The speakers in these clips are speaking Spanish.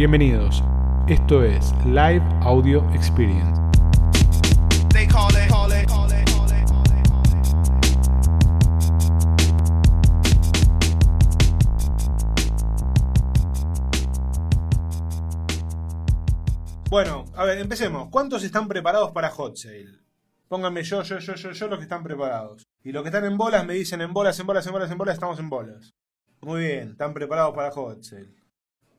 Bienvenidos. Esto es Live Audio Experience. Bueno, a ver, empecemos. ¿Cuántos están preparados para Hot Sale? Pónganme yo, yo, yo, yo, yo, los que están preparados. Y los que están en bolas me dicen en bolas, en bolas, en bolas, en bolas, estamos en bolas. Muy bien, están preparados para Hot Sale.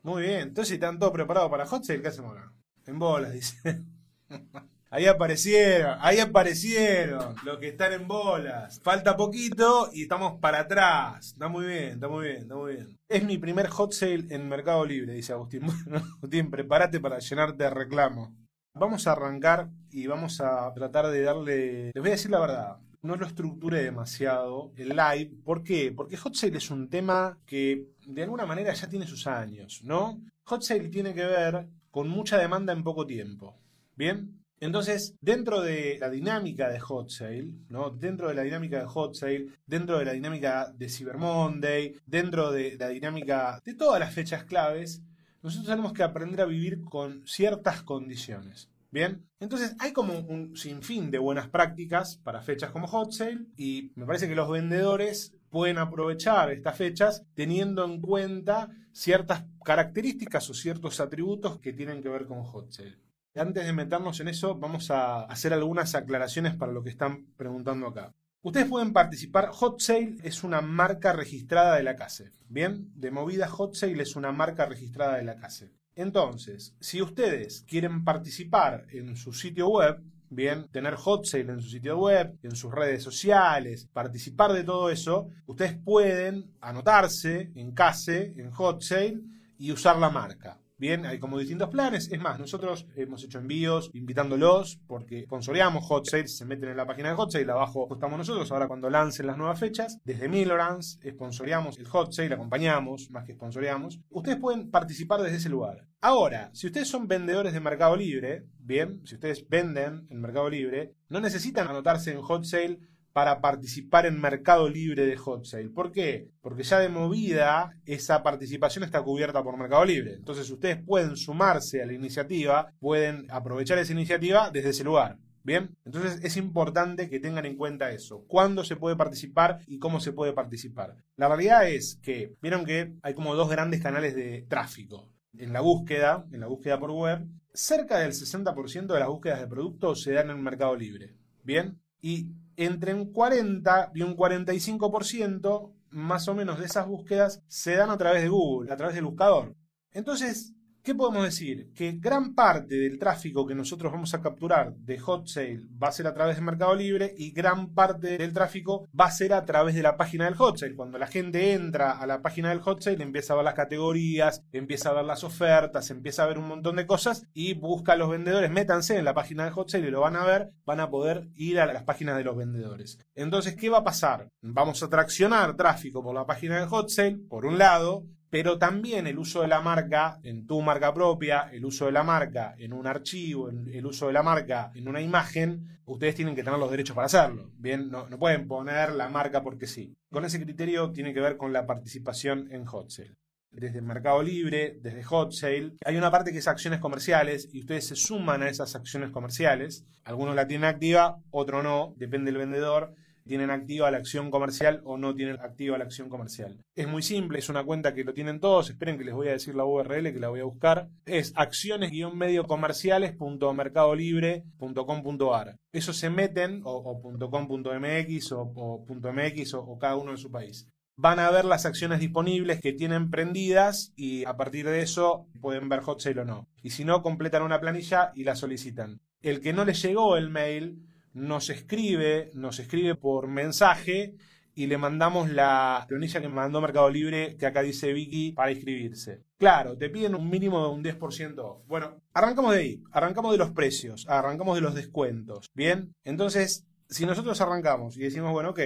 Muy bien, entonces están todos preparados para Hot Sale, ¿qué hacemos acá? En bolas, dice. Ahí aparecieron, ahí aparecieron los que están en bolas. Falta poquito y estamos para atrás. Está muy bien, está muy bien, está muy bien. Es mi primer hot sale en Mercado Libre, dice Agustín. Agustín, prepárate para llenarte de reclamo. Vamos a arrancar y vamos a tratar de darle... Les voy a decir la verdad. No lo estructure demasiado el live. ¿Por qué? Porque hot sale es un tema que de alguna manera ya tiene sus años, ¿no? Hot sale tiene que ver con mucha demanda en poco tiempo. ¿Bien? Entonces, dentro de la dinámica de Hot Sale, ¿no? Dentro de la dinámica de Hot Sale, dentro de la dinámica de Cyber Monday, dentro de la dinámica de todas las fechas claves, nosotros tenemos que aprender a vivir con ciertas condiciones. Bien, entonces hay como un sinfín de buenas prácticas para fechas como Hot Sale y me parece que los vendedores pueden aprovechar estas fechas teniendo en cuenta ciertas características o ciertos atributos que tienen que ver con Hot Sale. Antes de meternos en eso, vamos a hacer algunas aclaraciones para lo que están preguntando acá. Ustedes pueden participar. Hot Sale es una marca registrada de la CASE. Bien, de movida Hot Sale es una marca registrada de la CASE. Entonces, si ustedes quieren participar en su sitio web, bien, tener Hot Sale en su sitio web, en sus redes sociales, participar de todo eso, ustedes pueden anotarse en CASE, en Hot Sale y usar la marca. Bien, hay como distintos planes. Es más, nosotros hemos hecho envíos invitándolos porque sponsoreamos Hot Sale, se meten en la página de Hot Sale, abajo estamos nosotros, ahora cuando lancen las nuevas fechas. Desde Milorans sponsoreamos el Hot Sale, acompañamos, más que sponsoreamos. Ustedes pueden participar desde ese lugar. Ahora, si ustedes son vendedores de Mercado Libre, bien, si ustedes venden en Mercado Libre, no necesitan anotarse en Hot Sale para participar en Mercado Libre de Hot Sale. ¿Por qué? Porque ya de movida esa participación está cubierta por Mercado Libre. Entonces ustedes pueden sumarse a la iniciativa, pueden aprovechar esa iniciativa desde ese lugar. Bien, entonces es importante que tengan en cuenta eso, cuándo se puede participar y cómo se puede participar. La realidad es que vieron que hay como dos grandes canales de tráfico. En la búsqueda, en la búsqueda por web, cerca del 60% de las búsquedas de productos se dan en Mercado Libre. Bien, y entre un 40 y un 45% más o menos de esas búsquedas se dan a través de Google, a través del buscador. Entonces, ¿qué podemos decir? Que gran parte del tráfico que nosotros vamos a capturar de Hot Sale va a ser a través de Mercado Libre y gran parte del tráfico va a ser a través de la página del Hot Sale. Cuando la gente entra a la página del Hot Sale, empieza a ver las categorías, empieza a ver las ofertas, empieza a ver un montón de cosas y busca a los vendedores. Métanse en la página del Hot Sale y lo van a ver, van a poder ir a las páginas de los vendedores. Entonces, ¿qué va a pasar? Vamos a traccionar tráfico por la página del Hot Sale, por un lado, pero también el uso de la marca en tu marca propia, el uso de la marca en un archivo, el uso de la marca en una imagen, ustedes tienen que tener los derechos para hacerlo. Bien, no, no pueden poner la marca porque sí. Con ese criterio tiene que ver con la participación en Hot Sale. Desde Mercado Libre, desde Hot Sale, hay una parte que es acciones comerciales y ustedes se suman a esas acciones comerciales. Algunos la tienen activa, otro no, depende del vendedor tienen activa la acción comercial o no tienen activa la acción comercial. Es muy simple, es una cuenta que lo tienen todos. Esperen que les voy a decir la URL que la voy a buscar. Es acciones-mediocomerciales.mercadolibre.com.ar. Eso se meten, o, o .com.mx o, o .mx o, o cada uno en su país van a ver las acciones disponibles que tienen prendidas y a partir de eso pueden ver hot sale o no. Y si no, completan una planilla y la solicitan. El que no les llegó el mail nos escribe, nos escribe por mensaje y le mandamos la planilla que mandó Mercado Libre, que acá dice Vicky, para inscribirse. Claro, te piden un mínimo de un 10% off. Bueno, arrancamos de ahí, arrancamos de los precios, arrancamos de los descuentos. Bien, entonces, si nosotros arrancamos y decimos, bueno, ok,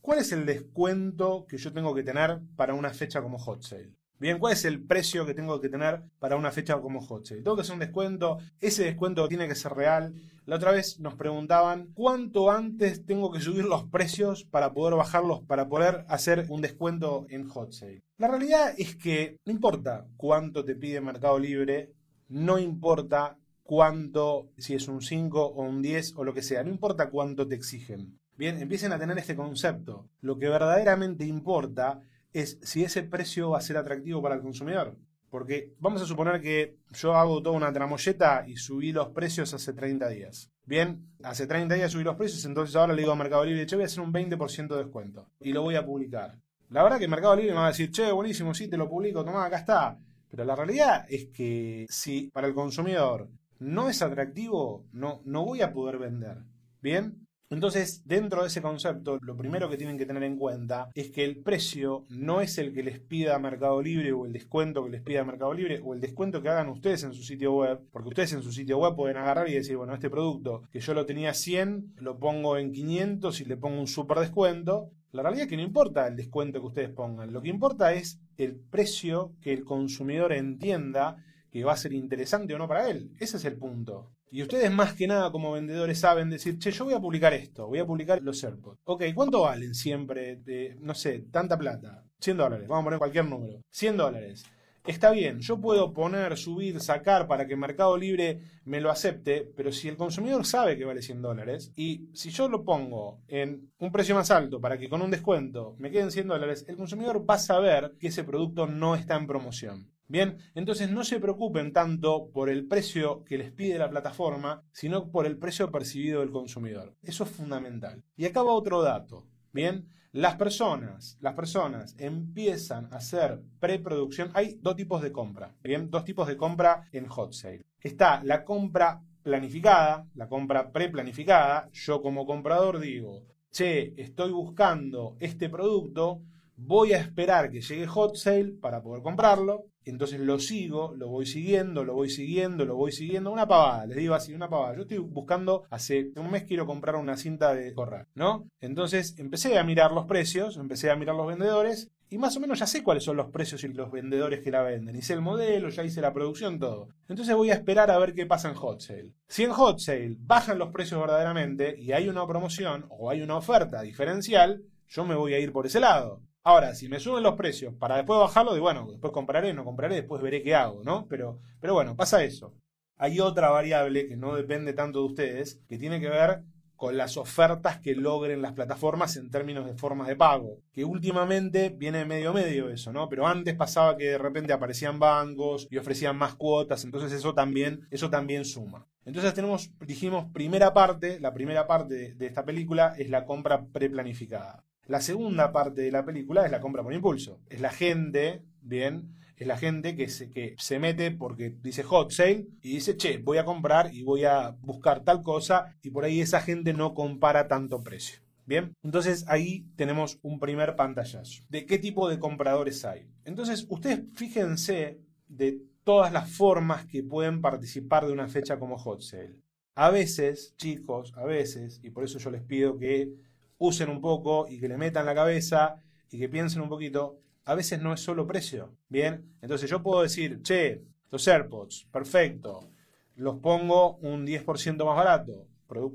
¿cuál es el descuento que yo tengo que tener para una fecha como Hot Sale? Bien, ¿cuál es el precio que tengo que tener para una fecha como Hot? Tengo que hacer un descuento, ese descuento tiene que ser real. La otra vez nos preguntaban cuánto antes tengo que subir los precios para poder bajarlos, para poder hacer un descuento en Hot Sale. La realidad es que no importa cuánto te pide Mercado Libre, no importa cuánto, si es un 5 o un 10 o lo que sea, no importa cuánto te exigen. Bien, empiecen a tener este concepto. Lo que verdaderamente importa es si ese precio va a ser atractivo para el consumidor. Porque vamos a suponer que yo hago toda una tramoyeta y subí los precios hace 30 días. Bien, hace 30 días subí los precios, entonces ahora le digo a Mercado Libre, che, voy a hacer un 20% de descuento y lo voy a publicar. La verdad que Mercado Libre me va a decir, che, buenísimo, sí, te lo publico, toma, acá está. Pero la realidad es que si para el consumidor no es atractivo, no, no voy a poder vender. Bien, entonces, dentro de ese concepto, lo primero que tienen que tener en cuenta es que el precio no es el que les pida Mercado Libre o el descuento que les pida Mercado Libre o el descuento que hagan ustedes en su sitio web, porque ustedes en su sitio web pueden agarrar y decir, bueno, este producto que yo lo tenía 100, lo pongo en 500 y le pongo un super descuento. La realidad es que no importa el descuento que ustedes pongan, lo que importa es el precio que el consumidor entienda que va a ser interesante o no para él. Ese es el punto. Y ustedes más que nada como vendedores saben decir, che, yo voy a publicar esto, voy a publicar los AirPods. Ok, ¿cuánto valen siempre? De, no sé, tanta plata. 100 dólares, vamos a poner cualquier número. 100 dólares. Está bien, yo puedo poner, subir, sacar para que Mercado Libre me lo acepte, pero si el consumidor sabe que vale 100 dólares y si yo lo pongo en un precio más alto para que con un descuento me queden 100 dólares, el consumidor va a saber que ese producto no está en promoción. Bien, entonces no se preocupen tanto por el precio que les pide la plataforma, sino por el precio percibido del consumidor. Eso es fundamental. Y acá va otro dato. Bien, las personas, las personas empiezan a hacer preproducción. Hay dos tipos de compra. Bien, dos tipos de compra en hot sale. Está la compra planificada, la compra preplanificada. Yo como comprador digo, che, estoy buscando este producto, voy a esperar que llegue hot sale para poder comprarlo entonces lo sigo, lo voy siguiendo, lo voy siguiendo, lo voy siguiendo. Una pavada, les digo así, una pavada. Yo estoy buscando, hace un mes quiero comprar una cinta de correr, ¿no? Entonces empecé a mirar los precios, empecé a mirar los vendedores y más o menos ya sé cuáles son los precios y los vendedores que la venden. Hice el modelo, ya hice la producción, todo. Entonces voy a esperar a ver qué pasa en Hot Sale. Si en Hot Sale bajan los precios verdaderamente y hay una promoción o hay una oferta diferencial, yo me voy a ir por ese lado. Ahora, si me suben los precios para después bajarlo, de bueno, después compraré, no compraré, después veré qué hago, ¿no? Pero, pero bueno, pasa eso. Hay otra variable que no depende tanto de ustedes, que tiene que ver con las ofertas que logren las plataformas en términos de formas de pago. Que últimamente viene medio medio eso, ¿no? Pero antes pasaba que de repente aparecían bancos y ofrecían más cuotas, entonces eso también, eso también suma. Entonces tenemos, dijimos, primera parte, la primera parte de, de esta película es la compra preplanificada. La segunda parte de la película es la compra por impulso. Es la gente, bien, es la gente que se, que se mete porque dice hot sale y dice, che, voy a comprar y voy a buscar tal cosa y por ahí esa gente no compara tanto precio. Bien, entonces ahí tenemos un primer pantallazo. ¿De qué tipo de compradores hay? Entonces, ustedes fíjense de todas las formas que pueden participar de una fecha como hot sale. A veces, chicos, a veces, y por eso yo les pido que usen un poco y que le metan la cabeza y que piensen un poquito, a veces no es solo precio. Bien, entonces yo puedo decir, che, los AirPods, perfecto, los pongo un 10% más barato.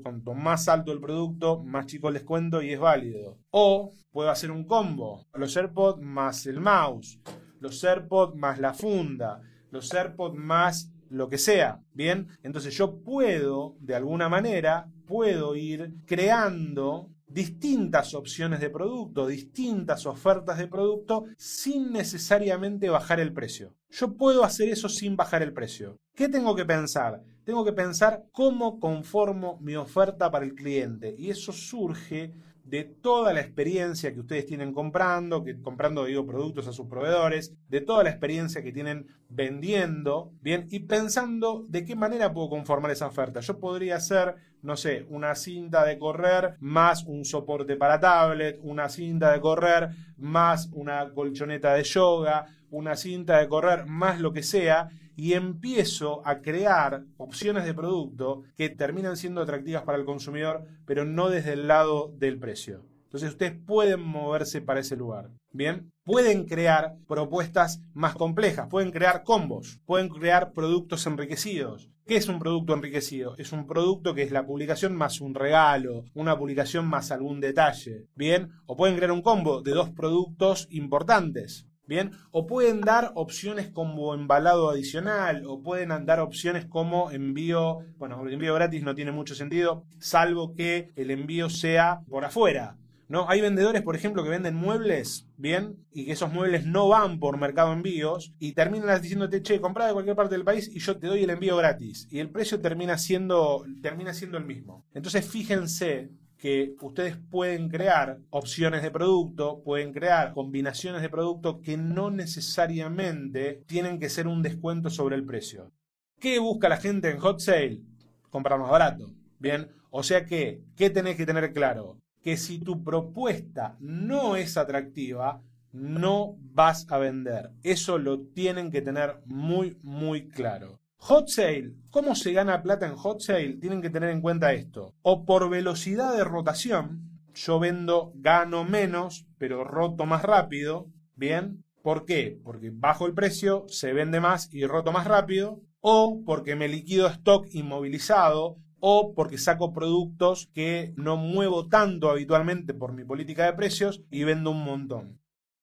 Cuanto más alto el producto, más chico el descuento y es válido. O puedo hacer un combo, los AirPods más el mouse, los AirPods más la funda, los AirPods más lo que sea. Bien, entonces yo puedo, de alguna manera, puedo ir creando distintas opciones de producto, distintas ofertas de producto, sin necesariamente bajar el precio. Yo puedo hacer eso sin bajar el precio. ¿Qué tengo que pensar? Tengo que pensar cómo conformo mi oferta para el cliente. Y eso surge de toda la experiencia que ustedes tienen comprando, que comprando digo productos a sus proveedores, de toda la experiencia que tienen vendiendo, bien, y pensando de qué manera puedo conformar esa oferta. Yo podría hacer, no sé, una cinta de correr más un soporte para tablet, una cinta de correr más una colchoneta de yoga, una cinta de correr más lo que sea, y empiezo a crear opciones de producto que terminan siendo atractivas para el consumidor, pero no desde el lado del precio. Entonces ustedes pueden moverse para ese lugar. Bien, pueden crear propuestas más complejas, pueden crear combos, pueden crear productos enriquecidos. ¿Qué es un producto enriquecido? Es un producto que es la publicación más un regalo, una publicación más algún detalle. Bien, o pueden crear un combo de dos productos importantes. Bien, o pueden dar opciones como embalado adicional, o pueden dar opciones como envío, bueno, envío gratis no tiene mucho sentido, salvo que el envío sea por afuera. ¿no? Hay vendedores, por ejemplo, que venden muebles, bien, y que esos muebles no van por mercado envíos, y terminan diciéndote, che, comprá de cualquier parte del país y yo te doy el envío gratis. Y el precio termina siendo, termina siendo el mismo. Entonces, fíjense que ustedes pueden crear opciones de producto, pueden crear combinaciones de producto que no necesariamente tienen que ser un descuento sobre el precio. ¿Qué busca la gente en hot sale? Comprar más barato. Bien, o sea que, ¿qué tenés que tener claro? Que si tu propuesta no es atractiva, no vas a vender. Eso lo tienen que tener muy, muy claro. Hot sale. ¿Cómo se gana plata en hot sale? Tienen que tener en cuenta esto. O por velocidad de rotación, yo vendo, gano menos, pero roto más rápido. Bien. ¿Por qué? Porque bajo el precio, se vende más y roto más rápido. O porque me liquido stock inmovilizado. O porque saco productos que no muevo tanto habitualmente por mi política de precios y vendo un montón.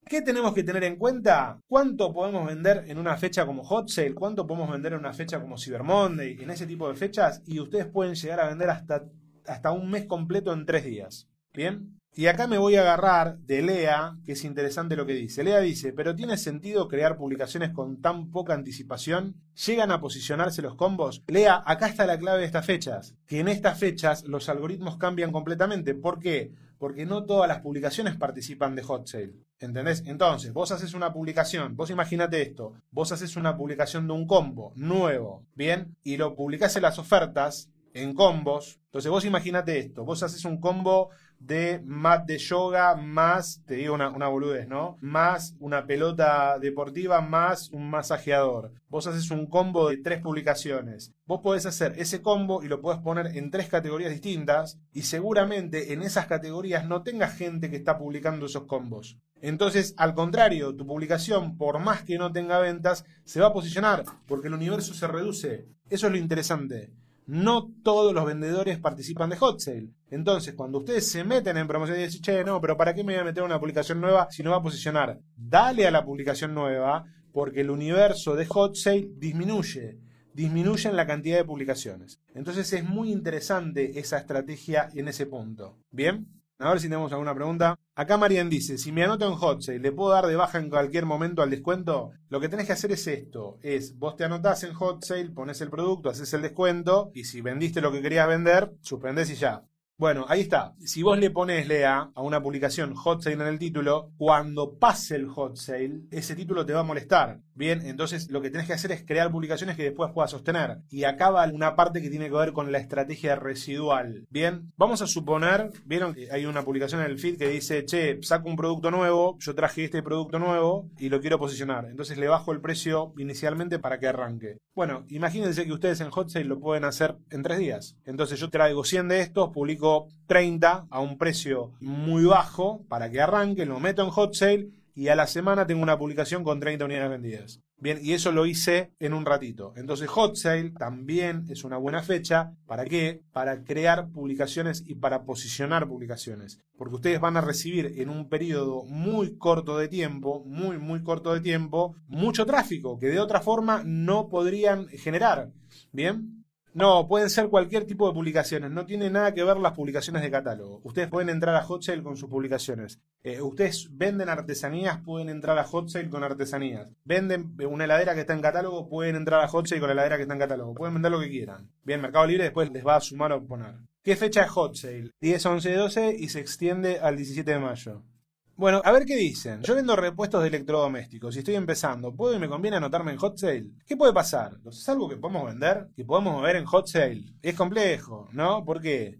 ¿Qué tenemos que tener en cuenta? ¿Cuánto podemos vender en una fecha como Hot Sale? ¿Cuánto podemos vender en una fecha como Cyber Monday? En ese tipo de fechas. Y ustedes pueden llegar a vender hasta, hasta un mes completo en tres días. ¿Bien? Y acá me voy a agarrar de Lea, que es interesante lo que dice. Lea dice, pero ¿tiene sentido crear publicaciones con tan poca anticipación? ¿Llegan a posicionarse los combos? Lea, acá está la clave de estas fechas. Que en estas fechas los algoritmos cambian completamente. ¿Por qué? Porque no todas las publicaciones participan de hot sale. ¿Entendés? Entonces, vos haces una publicación, vos imagínate esto, vos haces una publicación de un combo nuevo, ¿bien? Y lo publicás en las ofertas, en combos. Entonces, vos imagínate esto, vos haces un combo de mat de yoga más, te digo una, una, boludez, ¿no? Más una pelota deportiva más un masajeador. Vos haces un combo de tres publicaciones. Vos podés hacer ese combo y lo podés poner en tres categorías distintas y seguramente en esas categorías no tenga gente que está publicando esos combos. Entonces, al contrario, tu publicación, por más que no tenga ventas, se va a posicionar porque el universo se reduce. Eso es lo interesante. No todos los vendedores participan de hot sale. Entonces, cuando ustedes se meten en promoción y dicen, che, no, pero ¿para qué me voy a meter una publicación nueva si no va a posicionar? Dale a la publicación nueva porque el universo de hot sale disminuye. Disminuye en la cantidad de publicaciones. Entonces es muy interesante esa estrategia en ese punto. ¿Bien? A ver si tenemos alguna pregunta. Acá Marian dice, si me anoto en Hot Sale, ¿le puedo dar de baja en cualquier momento al descuento? Lo que tenés que hacer es esto, es vos te anotás en Hot Sale, pones el producto, haces el descuento y si vendiste lo que querías vender, suspendés y ya. Bueno, ahí está. Si vos le pones Lea a una publicación hot sale en el título, cuando pase el hot sale, ese título te va a molestar. Bien, entonces lo que tenés que hacer es crear publicaciones que después puedas sostener. Y acá va una parte que tiene que ver con la estrategia residual. Bien, vamos a suponer, vieron que hay una publicación en el feed que dice, che, saco un producto nuevo, yo traje este producto nuevo y lo quiero posicionar. Entonces le bajo el precio inicialmente para que arranque. Bueno, imagínense que ustedes en hot sale lo pueden hacer en tres días. Entonces yo traigo 100 de estos, publico 30 a un precio muy bajo para que arranque, lo meto en hot sale y a la semana tengo una publicación con 30 unidades vendidas. Bien, y eso lo hice en un ratito. Entonces hot sale también es una buena fecha. ¿Para qué? Para crear publicaciones y para posicionar publicaciones. Porque ustedes van a recibir en un periodo muy corto de tiempo, muy, muy corto de tiempo, mucho tráfico que de otra forma no podrían generar. Bien, no, pueden ser cualquier tipo de publicaciones. No tiene nada que ver las publicaciones de catálogo. Ustedes pueden entrar a Hot Sale con sus publicaciones. Eh, ustedes venden artesanías, pueden entrar a Hot Sale con artesanías. Venden una heladera que está en catálogo, pueden entrar a Hot Sale con la heladera que está en catálogo. Pueden vender lo que quieran. Bien, Mercado Libre después les va a sumar o poner. ¿Qué fecha es Hot Sale? 10, 11, 12 y se extiende al 17 de mayo. Bueno, a ver qué dicen. Yo vendo repuestos de electrodomésticos y estoy empezando. ¿Puedo y me conviene anotarme en hot sale? ¿Qué puede pasar? ¿Es algo que podemos vender? ¿Que podemos mover en hot sale? Es complejo, ¿no? ¿Por qué?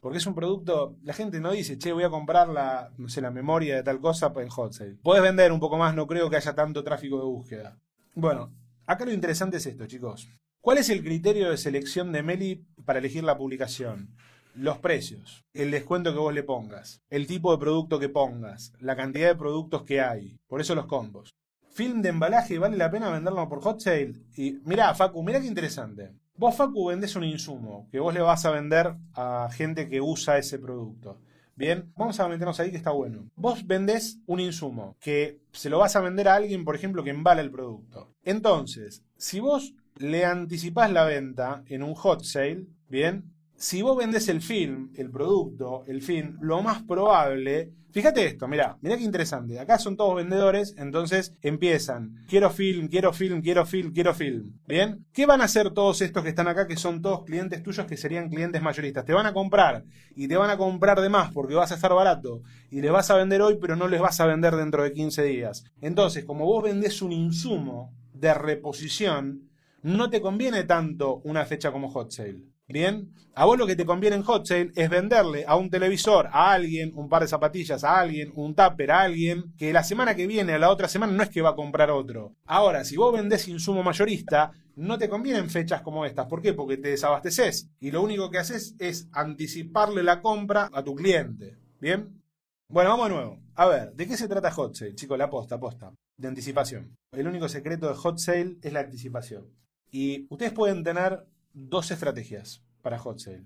Porque es un producto, la gente no dice, che, voy a comprar la, no sé, la memoria de tal cosa en hot sale. Puedes vender un poco más, no creo que haya tanto tráfico de búsqueda. Bueno, acá lo interesante es esto, chicos. ¿Cuál es el criterio de selección de Meli para elegir la publicación? Los precios, el descuento que vos le pongas, el tipo de producto que pongas, la cantidad de productos que hay. Por eso los combos. Film de embalaje, ¿vale la pena venderlo por hot sale? Y mirá, Facu, mirá qué interesante. Vos, Facu, vendés un insumo que vos le vas a vender a gente que usa ese producto. Bien, vamos a meternos ahí que está bueno. Vos vendés un insumo que se lo vas a vender a alguien, por ejemplo, que embala el producto. Entonces, si vos le anticipás la venta en un hot sale, bien, si vos vendés el film, el producto, el film, lo más probable. Fíjate esto, mirá, mirá qué interesante. Acá son todos vendedores, entonces empiezan. Quiero film, quiero film, quiero film, quiero film. ¿Bien? ¿Qué van a hacer todos estos que están acá, que son todos clientes tuyos, que serían clientes mayoristas? Te van a comprar y te van a comprar de más porque vas a estar barato y les vas a vender hoy, pero no les vas a vender dentro de 15 días. Entonces, como vos vendés un insumo de reposición, no te conviene tanto una fecha como hot sale. Bien, a vos lo que te conviene en hot sale es venderle a un televisor, a alguien, un par de zapatillas, a alguien, un tupper, a alguien, que la semana que viene, a la otra semana, no es que va a comprar otro. Ahora, si vos vendés insumo mayorista, no te convienen fechas como estas. ¿Por qué? Porque te desabasteces. Y lo único que haces es anticiparle la compra a tu cliente. ¿Bien? Bueno, vamos de nuevo. A ver, ¿de qué se trata Hot Sale? Chicos, la posta, aposta. De anticipación. El único secreto de Hot Sale es la anticipación. Y ustedes pueden tener dos estrategias para Hot Sale.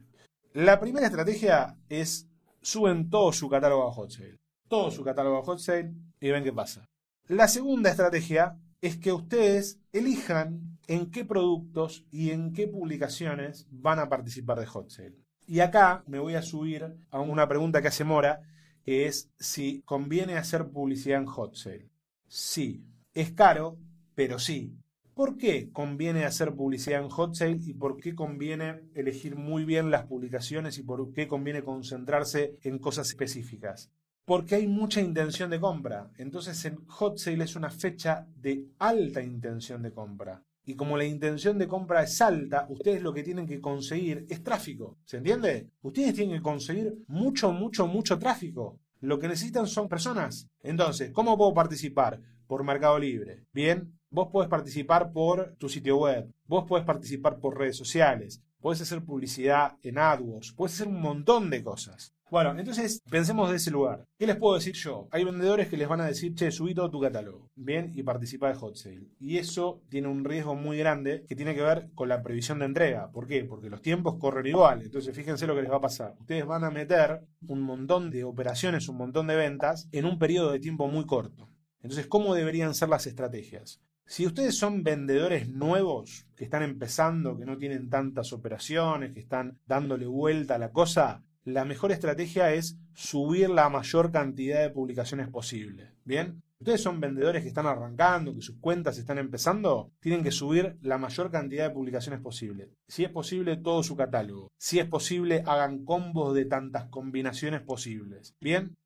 La primera estrategia es suben todo su catálogo a Hot Sale. Todo su catálogo a Hot Sale y ven qué pasa. La segunda estrategia es que ustedes elijan en qué productos y en qué publicaciones van a participar de Hot Sale. Y acá me voy a subir a una pregunta que hace Mora, que es si conviene hacer publicidad en Hot Sale. Sí, es caro, pero sí. ¿Por qué conviene hacer publicidad en hot sale y por qué conviene elegir muy bien las publicaciones y por qué conviene concentrarse en cosas específicas? Porque hay mucha intención de compra. Entonces en hot sale es una fecha de alta intención de compra. Y como la intención de compra es alta, ustedes lo que tienen que conseguir es tráfico. ¿Se entiende? Ustedes tienen que conseguir mucho, mucho, mucho tráfico. Lo que necesitan son personas. Entonces, ¿cómo puedo participar? Por Mercado Libre. Bien, Vos podés participar por tu sitio web, vos podés participar por redes sociales, podés hacer publicidad en AdWords, podés hacer un montón de cosas. Bueno, entonces pensemos de ese lugar. ¿Qué les puedo decir yo? Hay vendedores que les van a decir, che, subí todo tu catálogo, bien, y participa de hot sale. Y eso tiene un riesgo muy grande que tiene que ver con la previsión de entrega. ¿Por qué? Porque los tiempos corren igual. Entonces fíjense lo que les va a pasar. Ustedes van a meter un montón de operaciones, un montón de ventas en un periodo de tiempo muy corto. Entonces, ¿cómo deberían ser las estrategias? Si ustedes son vendedores nuevos, que están empezando, que no tienen tantas operaciones, que están dándole vuelta a la cosa, la mejor estrategia es subir la mayor cantidad de publicaciones posible. ¿Bien? Ustedes son vendedores que están arrancando, que sus cuentas están empezando, tienen que subir la mayor cantidad de publicaciones posible. Si es posible, todo su catálogo. Si es posible, hagan combos de tantas combinaciones posibles. ¿Bien?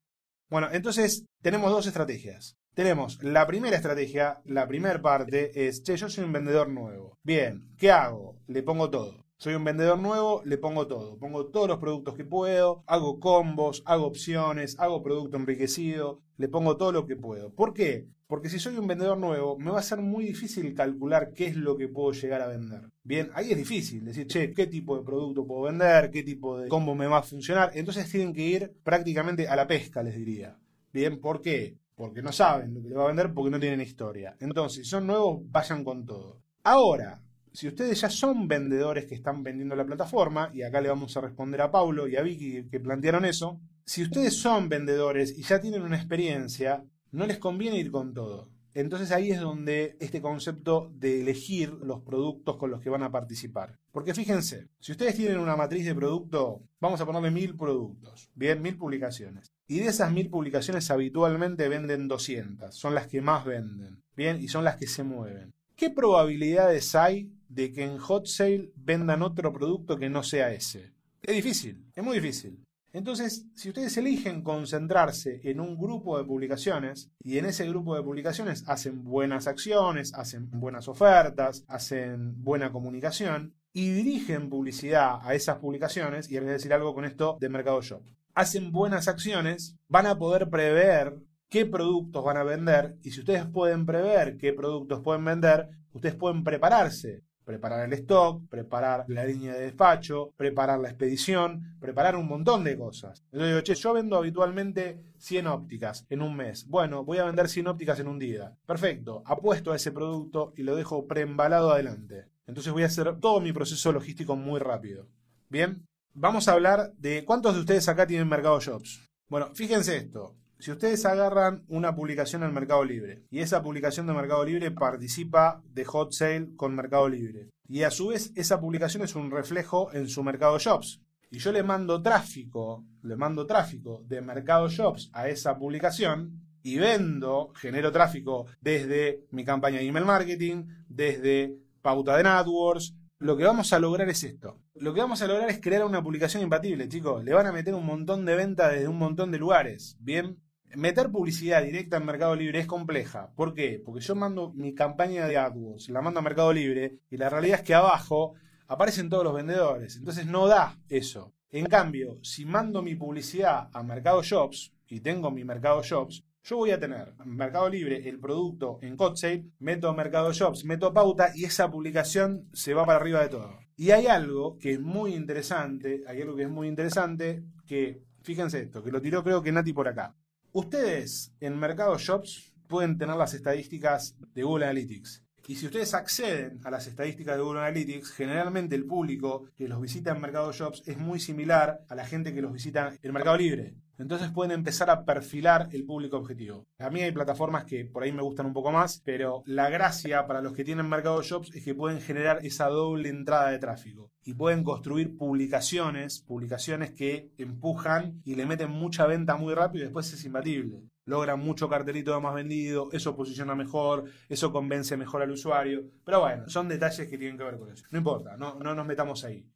Bueno, entonces tenemos dos estrategias. Tenemos la primera estrategia, la primera parte es, che, yo soy un vendedor nuevo. Bien, ¿qué hago? Le pongo todo. Soy un vendedor nuevo, le pongo todo. Pongo todos los productos que puedo, hago combos, hago opciones, hago producto enriquecido, le pongo todo lo que puedo. ¿Por qué? Porque si soy un vendedor nuevo, me va a ser muy difícil calcular qué es lo que puedo llegar a vender. Bien, ahí es difícil decir, che, qué tipo de producto puedo vender, qué tipo de combo me va a funcionar. Entonces tienen que ir prácticamente a la pesca, les diría. Bien, ¿por qué? Porque no saben lo que le va a vender porque no tienen historia. Entonces, si son nuevos, vayan con todo. Ahora, si ustedes ya son vendedores que están vendiendo la plataforma, y acá le vamos a responder a Paulo y a Vicky que plantearon eso, si ustedes son vendedores y ya tienen una experiencia, no les conviene ir con todo. Entonces ahí es donde este concepto de elegir los productos con los que van a participar. Porque fíjense, si ustedes tienen una matriz de producto, vamos a ponerle mil productos, bien, mil publicaciones. Y de esas mil publicaciones habitualmente venden 200, son las que más venden, bien, y son las que se mueven. ¿Qué probabilidades hay de que en hot sale vendan otro producto que no sea ese? Es difícil, es muy difícil. Entonces, si ustedes eligen concentrarse en un grupo de publicaciones y en ese grupo de publicaciones hacen buenas acciones, hacen buenas ofertas, hacen buena comunicación y dirigen publicidad a esas publicaciones, y a decir algo con esto de Mercado Shop, hacen buenas acciones, van a poder prever qué productos van a vender y si ustedes pueden prever qué productos pueden vender, ustedes pueden prepararse preparar el stock, preparar la línea de despacho, preparar la expedición, preparar un montón de cosas. Entonces digo, che, yo vendo habitualmente 100 ópticas en un mes. Bueno, voy a vender 100 ópticas en un día. Perfecto, apuesto a ese producto y lo dejo preembalado adelante. Entonces voy a hacer todo mi proceso logístico muy rápido. Bien, vamos a hablar de cuántos de ustedes acá tienen Mercado Shops. Bueno, fíjense esto. Si ustedes agarran una publicación en Mercado Libre y esa publicación de Mercado Libre participa de Hot Sale con Mercado Libre y a su vez esa publicación es un reflejo en su Mercado Shops y yo le mando tráfico, le mando tráfico de Mercado Shops a esa publicación y vendo, genero tráfico desde mi campaña de email marketing, desde pauta de AdWords, lo que vamos a lograr es esto. Lo que vamos a lograr es crear una publicación imbatible, chicos. Le van a meter un montón de ventas desde un montón de lugares. Bien, Meter publicidad directa en Mercado Libre es compleja. ¿Por qué? Porque yo mando mi campaña de AdWords, la mando a Mercado Libre y la realidad es que abajo aparecen todos los vendedores. Entonces no da eso. En cambio, si mando mi publicidad a Mercado Shops y tengo mi Mercado Shops, yo voy a tener en Mercado Libre el producto en Hot Sale, meto Mercado Shops, meto pauta y esa publicación se va para arriba de todo. Y hay algo que es muy interesante, hay algo que es muy interesante, que fíjense esto, que lo tiró creo que Nati por acá. Ustedes en Mercado Shops pueden tener las estadísticas de Google Analytics. Y si ustedes acceden a las estadísticas de Google Analytics, generalmente el público que los visita en Mercado Shops es muy similar a la gente que los visita en Mercado Libre. Entonces pueden empezar a perfilar el público objetivo. A mí hay plataformas que por ahí me gustan un poco más, pero la gracia para los que tienen Mercado Shops es que pueden generar esa doble entrada de tráfico y pueden construir publicaciones, publicaciones que empujan y le meten mucha venta muy rápido y después es imbatible. Logran mucho cartelito más vendido, eso posiciona mejor, eso convence mejor al usuario. Pero bueno, son detalles que tienen que ver con eso. No importa, no, no nos metamos ahí.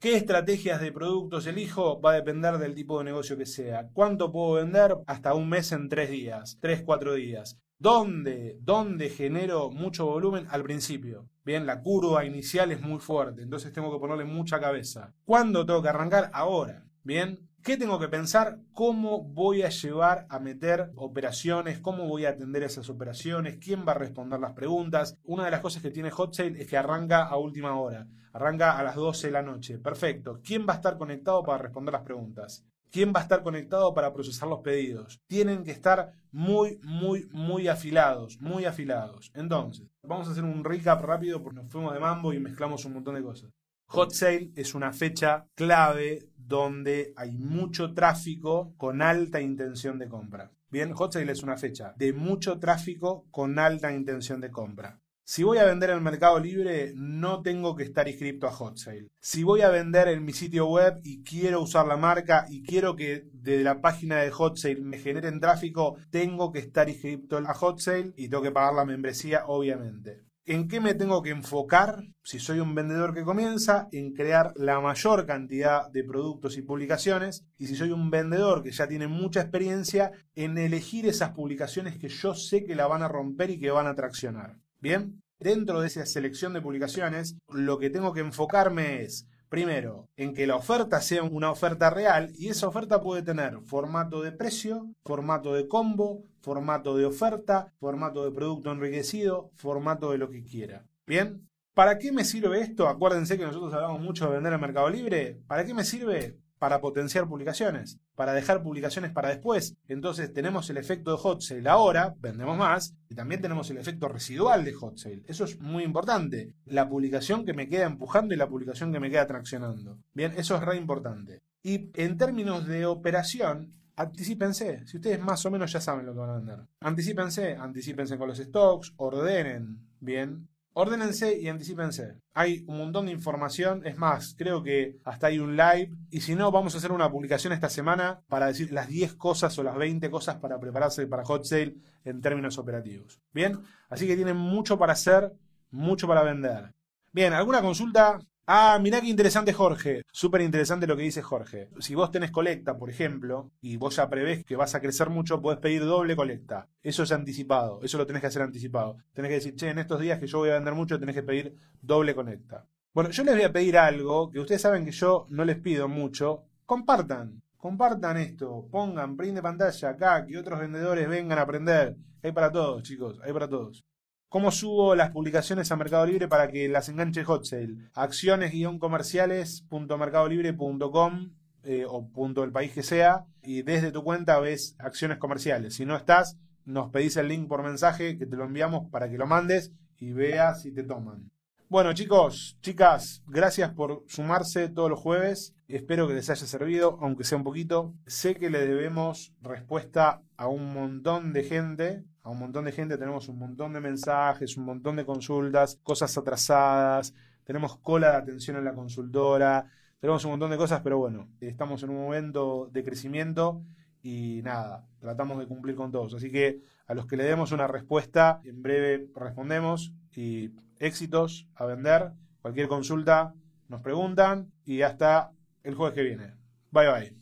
¿Qué estrategias de productos elijo? Va a depender del tipo de negocio que sea. ¿Cuánto puedo vender? Hasta un mes en tres días, tres, cuatro días. ¿Dónde? ¿Dónde genero mucho volumen? Al principio. Bien, la curva inicial es muy fuerte, entonces tengo que ponerle mucha cabeza. ¿Cuándo tengo que arrancar? Ahora. Bien, ¿Qué tengo que pensar? ¿Cómo voy a llevar a meter operaciones? ¿Cómo voy a atender esas operaciones? ¿Quién va a responder las preguntas? Una de las cosas que tiene Hot Sale es que arranca a última hora. Arranca a las 12 de la noche. Perfecto. ¿Quién va a estar conectado para responder las preguntas? ¿Quién va a estar conectado para procesar los pedidos? Tienen que estar muy, muy, muy afilados, muy afilados. Entonces, vamos a hacer un recap rápido porque nos fuimos de mambo y mezclamos un montón de cosas. Hot Sale es una fecha clave donde hay mucho tráfico con alta intención de compra. Bien, Hot Sale es una fecha de mucho tráfico con alta intención de compra. Si voy a vender en Mercado Libre, no tengo que estar inscrito a Hot Sale. Si voy a vender en mi sitio web y quiero usar la marca y quiero que de la página de Hot Sale me generen tráfico, tengo que estar inscrito a Hot Sale y tengo que pagar la membresía, obviamente. ¿En qué me tengo que enfocar si soy un vendedor que comienza? En crear la mayor cantidad de productos y publicaciones. Y si soy un vendedor que ya tiene mucha experiencia, en elegir esas publicaciones que yo sé que la van a romper y que van a traccionar. Bien, dentro de esa selección de publicaciones, lo que tengo que enfocarme es Primero, en que la oferta sea una oferta real y esa oferta puede tener formato de precio, formato de combo, formato de oferta, formato de producto enriquecido, formato de lo que quiera. Bien, ¿para qué me sirve esto? Acuérdense que nosotros hablamos mucho de vender en Mercado Libre. ¿Para qué me sirve? Para potenciar publicaciones, para dejar publicaciones para después. Entonces tenemos el efecto de hot sale ahora, vendemos más, y también tenemos el efecto residual de hot sale. Eso es muy importante. La publicación que me queda empujando y la publicación que me queda traccionando. Bien, eso es re importante. Y en términos de operación, Anticípense, si ustedes más o menos ya saben lo que van a vender. Anticípense, anticípense con los stocks, ordenen bien, Ordénense y anticípense. Hay un montón de información. Es más, creo que hasta hay un live. Y si no, vamos a hacer una publicación esta semana para decir las 10 cosas o las 20 cosas para prepararse para hot sale en términos operativos. Bien, así que tienen mucho para hacer, mucho para vender. Bien, ¿alguna consulta? Ah, mirá qué interesante Jorge. Súper interesante lo que dice Jorge. Si vos tenés colecta, por ejemplo, y vos ya prevés que vas a crecer mucho, podés pedir doble colecta. Eso es anticipado. Eso lo tenés que hacer anticipado. Tenés que decir, che, en estos días que yo voy a vender mucho, tenés que pedir doble colecta. Bueno, yo les voy a pedir algo que ustedes saben que yo no les pido mucho. Compartan. Compartan esto. Pongan print de pantalla acá, que otros vendedores vengan a aprender. Hay para todos, chicos. Hay para todos. ¿Cómo subo las publicaciones a Mercado Libre para que las enganche Hot Sale? Acciones-comerciales.mercadolibre.com eh, o punto del país que sea y desde tu cuenta ves acciones comerciales. Si no estás, nos pedís el link por mensaje que te lo enviamos para que lo mandes y veas si te toman. Bueno chicos, chicas, gracias por sumarse todos los jueves. Espero que les haya servido, aunque sea un poquito. Sé que le debemos respuesta a un montón de gente. A un montón de gente tenemos un montón de mensajes, un montón de consultas, cosas atrasadas. Tenemos cola de atención en la consultora. Tenemos un montón de cosas, pero bueno, estamos en un momento de crecimiento y nada, tratamos de cumplir con todos. Así que a los que le demos una respuesta, en breve respondemos y éxitos a vender. Cualquier consulta nos preguntan y hasta el jueves que viene. Bye bye.